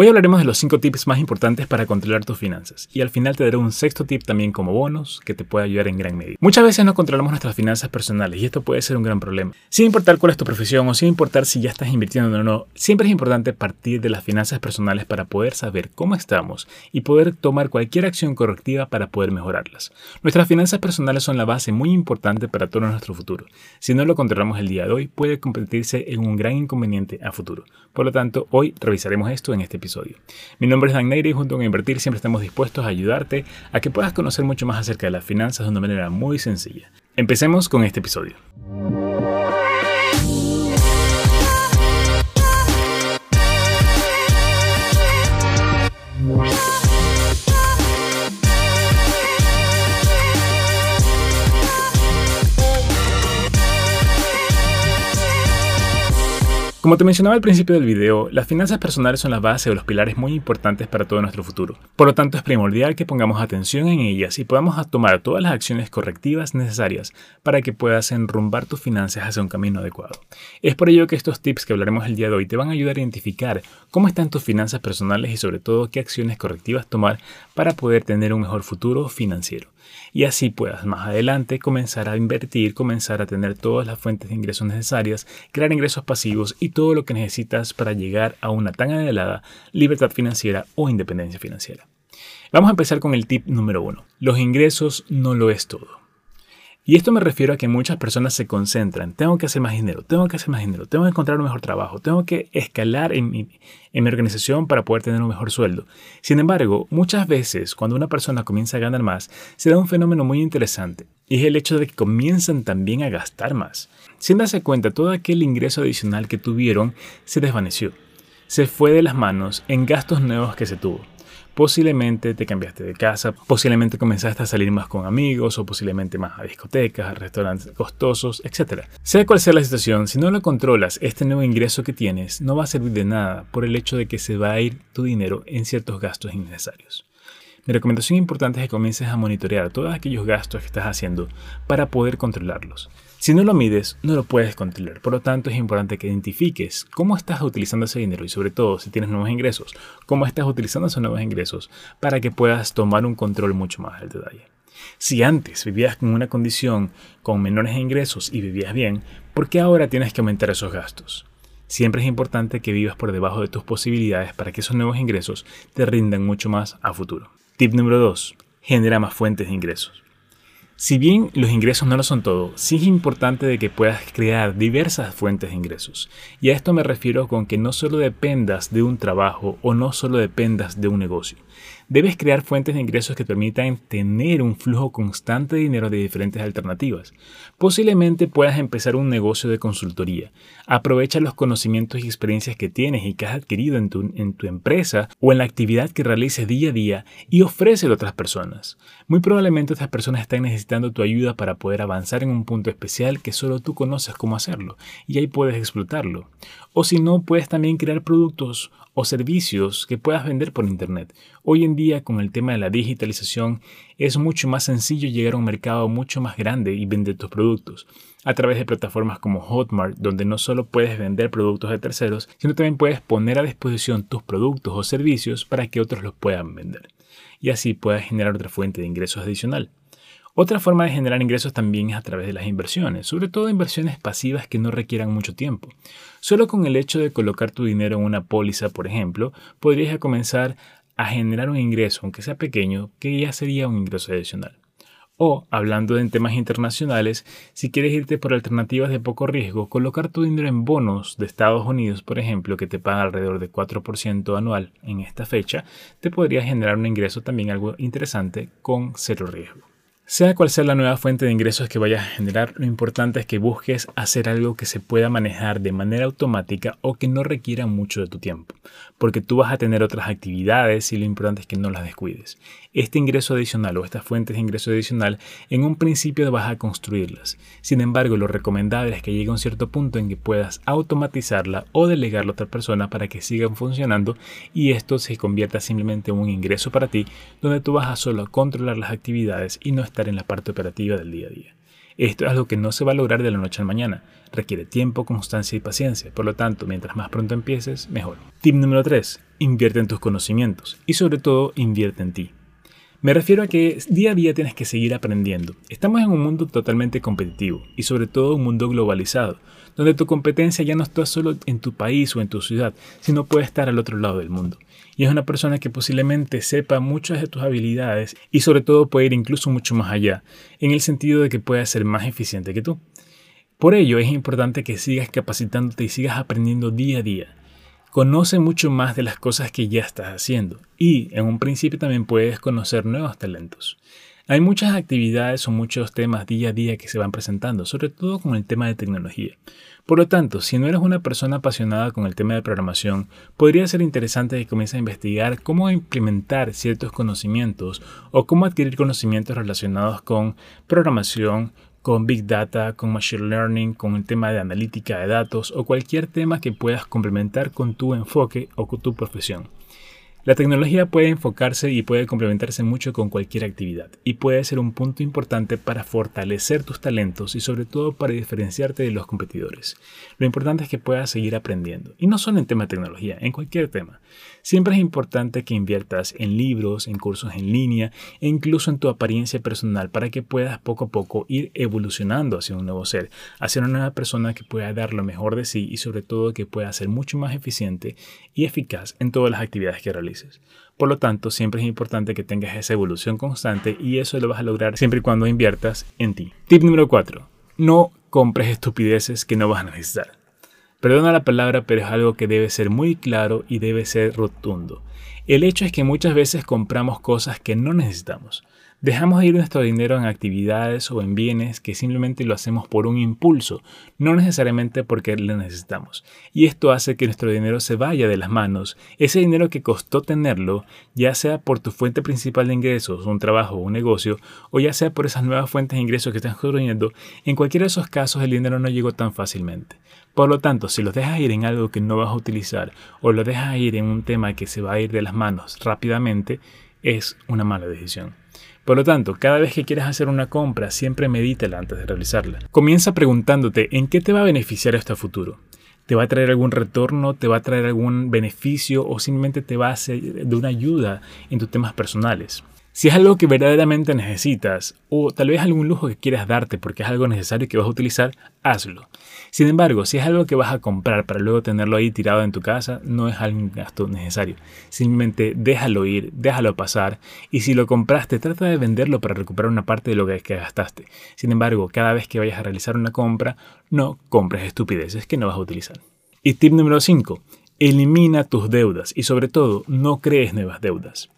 Hoy hablaremos de los 5 tips más importantes para controlar tus finanzas y al final te daré un sexto tip también como bonus que te puede ayudar en gran medida. Muchas veces no controlamos nuestras finanzas personales y esto puede ser un gran problema. Sin importar cuál es tu profesión o sin importar si ya estás invirtiendo o no, siempre es importante partir de las finanzas personales para poder saber cómo estamos y poder tomar cualquier acción correctiva para poder mejorarlas. Nuestras finanzas personales son la base muy importante para todo nuestro futuro. Si no lo controlamos el día de hoy, puede convertirse en un gran inconveniente a futuro. Por lo tanto, hoy revisaremos esto en este episodio. Mi nombre es Dan y junto con Invertir siempre estamos dispuestos a ayudarte a que puedas conocer mucho más acerca de las finanzas de una manera muy sencilla. Empecemos con este episodio. Como te mencionaba al principio del video, las finanzas personales son la base o los pilares muy importantes para todo nuestro futuro. Por lo tanto, es primordial que pongamos atención en ellas y podamos tomar todas las acciones correctivas necesarias para que puedas enrumbar tus finanzas hacia un camino adecuado. Es por ello que estos tips que hablaremos el día de hoy te van a ayudar a identificar cómo están tus finanzas personales y sobre todo qué acciones correctivas tomar para poder tener un mejor futuro financiero y así puedas más adelante comenzar a invertir, comenzar a tener todas las fuentes de ingresos necesarias, crear ingresos pasivos y todo lo que necesitas para llegar a una tan anhelada libertad financiera o independencia financiera. Vamos a empezar con el tip número uno. Los ingresos no lo es todo. Y esto me refiero a que muchas personas se concentran, tengo que hacer más dinero, tengo que hacer más dinero, tengo que encontrar un mejor trabajo, tengo que escalar en mi, en mi organización para poder tener un mejor sueldo. Sin embargo, muchas veces cuando una persona comienza a ganar más, se da un fenómeno muy interesante, y es el hecho de que comienzan también a gastar más. Sin darse cuenta, todo aquel ingreso adicional que tuvieron se desvaneció. Se fue de las manos en gastos nuevos que se tuvo. Posiblemente te cambiaste de casa, posiblemente comenzaste a salir más con amigos o posiblemente más a discotecas, a restaurantes costosos, etc. Sea cual sea la situación, si no lo controlas, este nuevo ingreso que tienes no va a servir de nada por el hecho de que se va a ir tu dinero en ciertos gastos innecesarios. Mi recomendación importante es que comiences a monitorear todos aquellos gastos que estás haciendo para poder controlarlos. Si no lo mides, no lo puedes controlar. Por lo tanto, es importante que identifiques cómo estás utilizando ese dinero y sobre todo si tienes nuevos ingresos, cómo estás utilizando esos nuevos ingresos para que puedas tomar un control mucho más del detalle. Si antes vivías con una condición con menores ingresos y vivías bien, ¿por qué ahora tienes que aumentar esos gastos? Siempre es importante que vivas por debajo de tus posibilidades para que esos nuevos ingresos te rindan mucho más a futuro. Tip número 2. Genera más fuentes de ingresos. Si bien los ingresos no lo son todo, sí es importante de que puedas crear diversas fuentes de ingresos. Y a esto me refiero con que no solo dependas de un trabajo o no solo dependas de un negocio. Debes crear fuentes de ingresos que permitan tener un flujo constante de dinero de diferentes alternativas. Posiblemente puedas empezar un negocio de consultoría. Aprovecha los conocimientos y experiencias que tienes y que has adquirido en tu, en tu empresa o en la actividad que realices día a día y ofrécelo a otras personas. Muy probablemente estas personas están necesitando tu ayuda para poder avanzar en un punto especial que solo tú conoces cómo hacerlo y ahí puedes explotarlo. O si no, puedes también crear productos o servicios que puedas vender por Internet. Hoy en con el tema de la digitalización, es mucho más sencillo llegar a un mercado mucho más grande y vender tus productos a través de plataformas como Hotmart, donde no solo puedes vender productos de terceros, sino también puedes poner a disposición tus productos o servicios para que otros los puedan vender. Y así puedas generar otra fuente de ingresos adicional. Otra forma de generar ingresos también es a través de las inversiones, sobre todo inversiones pasivas que no requieran mucho tiempo. Solo con el hecho de colocar tu dinero en una póliza, por ejemplo, podrías comenzar a generar un ingreso, aunque sea pequeño, que ya sería un ingreso adicional. O, hablando de temas internacionales, si quieres irte por alternativas de poco riesgo, colocar tu dinero en bonos de Estados Unidos, por ejemplo, que te paga alrededor de 4% anual en esta fecha, te podría generar un ingreso también algo interesante con cero riesgo. Sea cual sea la nueva fuente de ingresos que vayas a generar, lo importante es que busques hacer algo que se pueda manejar de manera automática o que no requiera mucho de tu tiempo, porque tú vas a tener otras actividades y lo importante es que no las descuides. Este ingreso adicional o estas fuentes de ingreso adicional en un principio vas a construirlas. Sin embargo, lo recomendable es que llegue un cierto punto en que puedas automatizarla o delegarla a otra persona para que sigan funcionando y esto se convierta simplemente en un ingreso para ti donde tú vas a solo controlar las actividades y no en la parte operativa del día a día. Esto es algo que no se va a lograr de la noche a la mañana. Requiere tiempo, constancia y paciencia. Por lo tanto, mientras más pronto empieces, mejor. Tip número 3. Invierte en tus conocimientos y sobre todo invierte en ti. Me refiero a que día a día tienes que seguir aprendiendo. Estamos en un mundo totalmente competitivo y sobre todo un mundo globalizado, donde tu competencia ya no está solo en tu país o en tu ciudad, sino puede estar al otro lado del mundo. Y es una persona que posiblemente sepa muchas de tus habilidades y sobre todo puede ir incluso mucho más allá, en el sentido de que pueda ser más eficiente que tú. Por ello es importante que sigas capacitándote y sigas aprendiendo día a día. Conoce mucho más de las cosas que ya estás haciendo y en un principio también puedes conocer nuevos talentos. Hay muchas actividades o muchos temas día a día que se van presentando, sobre todo con el tema de tecnología. Por lo tanto, si no eres una persona apasionada con el tema de programación, podría ser interesante que comiences a investigar cómo implementar ciertos conocimientos o cómo adquirir conocimientos relacionados con programación, con Big Data, con Machine Learning, con el tema de analítica de datos o cualquier tema que puedas complementar con tu enfoque o con tu profesión. La tecnología puede enfocarse y puede complementarse mucho con cualquier actividad y puede ser un punto importante para fortalecer tus talentos y sobre todo para diferenciarte de los competidores. Lo importante es que puedas seguir aprendiendo y no solo en tema de tecnología, en cualquier tema. Siempre es importante que inviertas en libros, en cursos en línea e incluso en tu apariencia personal para que puedas poco a poco ir evolucionando hacia un nuevo ser, hacia una nueva persona que pueda dar lo mejor de sí y sobre todo que pueda ser mucho más eficiente y eficaz en todas las actividades que realices. Por lo tanto, siempre es importante que tengas esa evolución constante y eso lo vas a lograr siempre y cuando inviertas en ti. Tip número 4. No compres estupideces que no vas a necesitar. Perdona la palabra, pero es algo que debe ser muy claro y debe ser rotundo. El hecho es que muchas veces compramos cosas que no necesitamos. Dejamos de ir nuestro dinero en actividades o en bienes que simplemente lo hacemos por un impulso, no necesariamente porque lo necesitamos. Y esto hace que nuestro dinero se vaya de las manos. Ese dinero que costó tenerlo, ya sea por tu fuente principal de ingresos, un trabajo o un negocio, o ya sea por esas nuevas fuentes de ingresos que estás construyendo, en cualquiera de esos casos el dinero no llegó tan fácilmente. Por lo tanto, si los dejas ir en algo que no vas a utilizar o lo dejas ir en un tema que se va a ir de las manos rápidamente, es una mala decisión. Por lo tanto, cada vez que quieras hacer una compra, siempre medítela antes de realizarla. Comienza preguntándote en qué te va a beneficiar esto a futuro. ¿Te va a traer algún retorno? ¿Te va a traer algún beneficio? ¿O simplemente te va a ser de una ayuda en tus temas personales? Si es algo que verdaderamente necesitas o tal vez algún lujo que quieras darte porque es algo necesario que vas a utilizar, hazlo. Sin embargo, si es algo que vas a comprar para luego tenerlo ahí tirado en tu casa, no es algún gasto necesario. Simplemente déjalo ir, déjalo pasar y si lo compraste, trata de venderlo para recuperar una parte de lo que gastaste. Sin embargo, cada vez que vayas a realizar una compra, no compres estupideces que no vas a utilizar. Y tip número 5. Elimina tus deudas y sobre todo no crees nuevas deudas.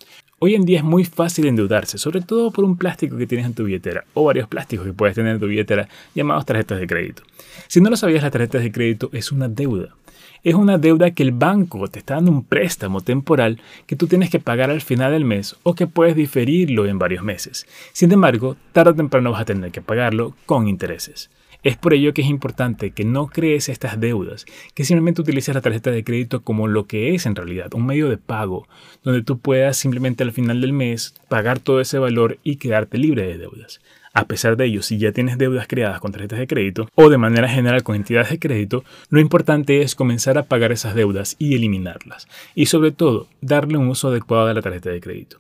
Hoy en día es muy fácil endeudarse, sobre todo por un plástico que tienes en tu billetera o varios plásticos que puedes tener en tu billetera llamados tarjetas de crédito. Si no lo sabías, las tarjetas de crédito es una deuda. Es una deuda que el banco te está dando un préstamo temporal que tú tienes que pagar al final del mes o que puedes diferirlo en varios meses. Sin embargo, tarde o temprano vas a tener que pagarlo con intereses. Es por ello que es importante que no crees estas deudas, que simplemente utilices la tarjeta de crédito como lo que es en realidad, un medio de pago, donde tú puedas simplemente al final del mes pagar todo ese valor y quedarte libre de deudas. A pesar de ello, si ya tienes deudas creadas con tarjetas de crédito o de manera general con entidades de crédito, lo importante es comenzar a pagar esas deudas y eliminarlas. Y sobre todo, darle un uso adecuado a la tarjeta de crédito.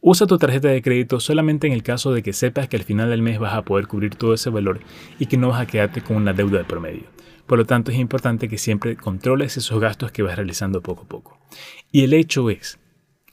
Usa tu tarjeta de crédito solamente en el caso de que sepas que al final del mes vas a poder cubrir todo ese valor y que no vas a quedarte con una deuda de promedio. Por lo tanto, es importante que siempre controles esos gastos que vas realizando poco a poco. Y el hecho es,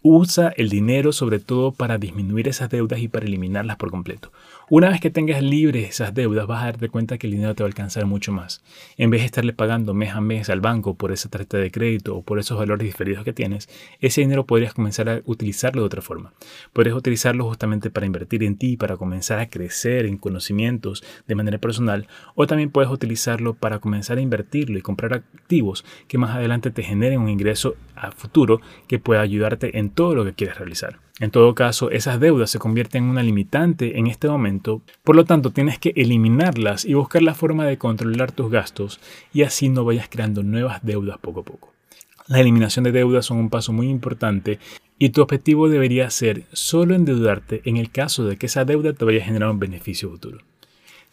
usa el dinero sobre todo para disminuir esas deudas y para eliminarlas por completo. Una vez que tengas libres esas deudas, vas a darte cuenta que el dinero te va a alcanzar mucho más. En vez de estarle pagando mes a mes al banco por esa tarjeta de crédito o por esos valores diferidos que tienes, ese dinero podrías comenzar a utilizarlo de otra forma. Podrías utilizarlo justamente para invertir en ti, para comenzar a crecer en conocimientos de manera personal, o también puedes utilizarlo para comenzar a invertirlo y comprar activos que más adelante te generen un ingreso a futuro que pueda ayudarte en todo lo que quieres realizar. En todo caso, esas deudas se convierten en una limitante en este momento, por lo tanto tienes que eliminarlas y buscar la forma de controlar tus gastos y así no vayas creando nuevas deudas poco a poco. La eliminación de deudas son un paso muy importante y tu objetivo debería ser solo endeudarte en el caso de que esa deuda te vaya a generar un beneficio futuro.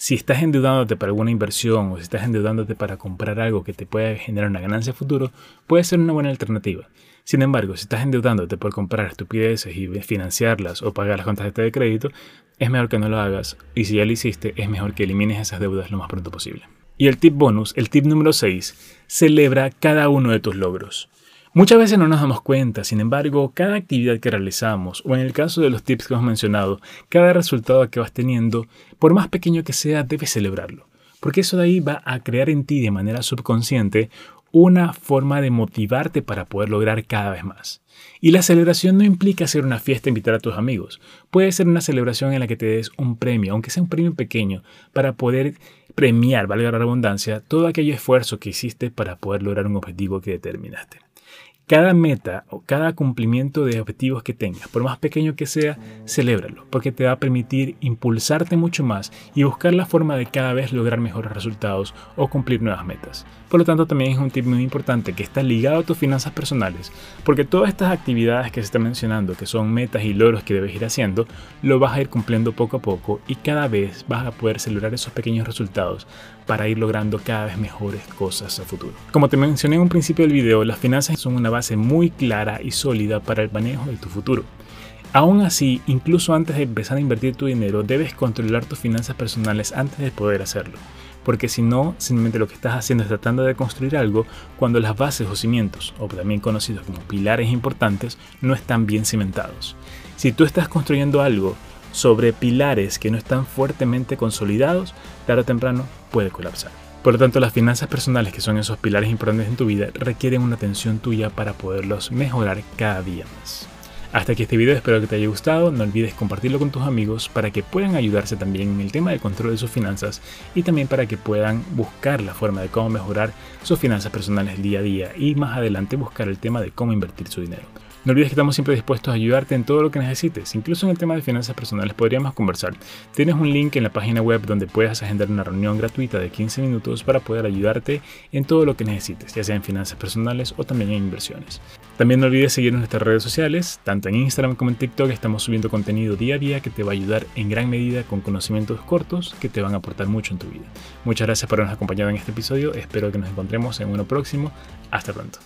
Si estás endeudándote para alguna inversión o si estás endeudándote para comprar algo que te pueda generar una ganancia futuro, puede ser una buena alternativa. Sin embargo, si estás endeudándote por comprar estupideces y financiarlas o pagar las cuentas de crédito, es mejor que no lo hagas y si ya lo hiciste, es mejor que elimines esas deudas lo más pronto posible. Y el tip bonus, el tip número 6, celebra cada uno de tus logros. Muchas veces no nos damos cuenta, sin embargo, cada actividad que realizamos, o en el caso de los tips que hemos mencionado, cada resultado que vas teniendo, por más pequeño que sea, debes celebrarlo, porque eso de ahí va a crear en ti de manera subconsciente una forma de motivarte para poder lograr cada vez más. Y la celebración no implica hacer una fiesta e invitar a tus amigos. Puede ser una celebración en la que te des un premio, aunque sea un premio pequeño, para poder premiar, valga la redundancia, todo aquel esfuerzo que hiciste para poder lograr un objetivo que determinaste cada meta o cada cumplimiento de objetivos que tengas, por más pequeño que sea, celébralo, porque te va a permitir impulsarte mucho más y buscar la forma de cada vez lograr mejores resultados o cumplir nuevas metas. Por lo tanto, también es un tip muy importante que está ligado a tus finanzas personales, porque todas estas actividades que se están mencionando, que son metas y logros que debes ir haciendo, lo vas a ir cumpliendo poco a poco y cada vez vas a poder celebrar esos pequeños resultados para ir logrando cada vez mejores cosas a futuro. Como te mencioné en un principio del video, las finanzas son una muy clara y sólida para el manejo de tu futuro. Aún así, incluso antes de empezar a invertir tu dinero, debes controlar tus finanzas personales antes de poder hacerlo. Porque si no, simplemente lo que estás haciendo es tratando de construir algo cuando las bases o cimientos, o también conocidos como pilares importantes, no están bien cimentados. Si tú estás construyendo algo sobre pilares que no están fuertemente consolidados, tarde o temprano puede colapsar. Por lo tanto, las finanzas personales, que son esos pilares importantes en tu vida, requieren una atención tuya para poderlos mejorar cada día más. Hasta aquí este video, espero que te haya gustado, no olvides compartirlo con tus amigos para que puedan ayudarse también en el tema del control de sus finanzas y también para que puedan buscar la forma de cómo mejorar sus finanzas personales día a día y más adelante buscar el tema de cómo invertir su dinero. No olvides que estamos siempre dispuestos a ayudarte en todo lo que necesites, incluso en el tema de finanzas personales podríamos conversar. Tienes un link en la página web donde puedes agendar una reunión gratuita de 15 minutos para poder ayudarte en todo lo que necesites, ya sea en finanzas personales o también en inversiones. También no olvides seguirnos en nuestras redes sociales, tanto en Instagram como en TikTok estamos subiendo contenido día a día que te va a ayudar en gran medida con conocimientos cortos que te van a aportar mucho en tu vida. Muchas gracias por habernos acompañado en este episodio, espero que nos encontremos en uno próximo. Hasta pronto.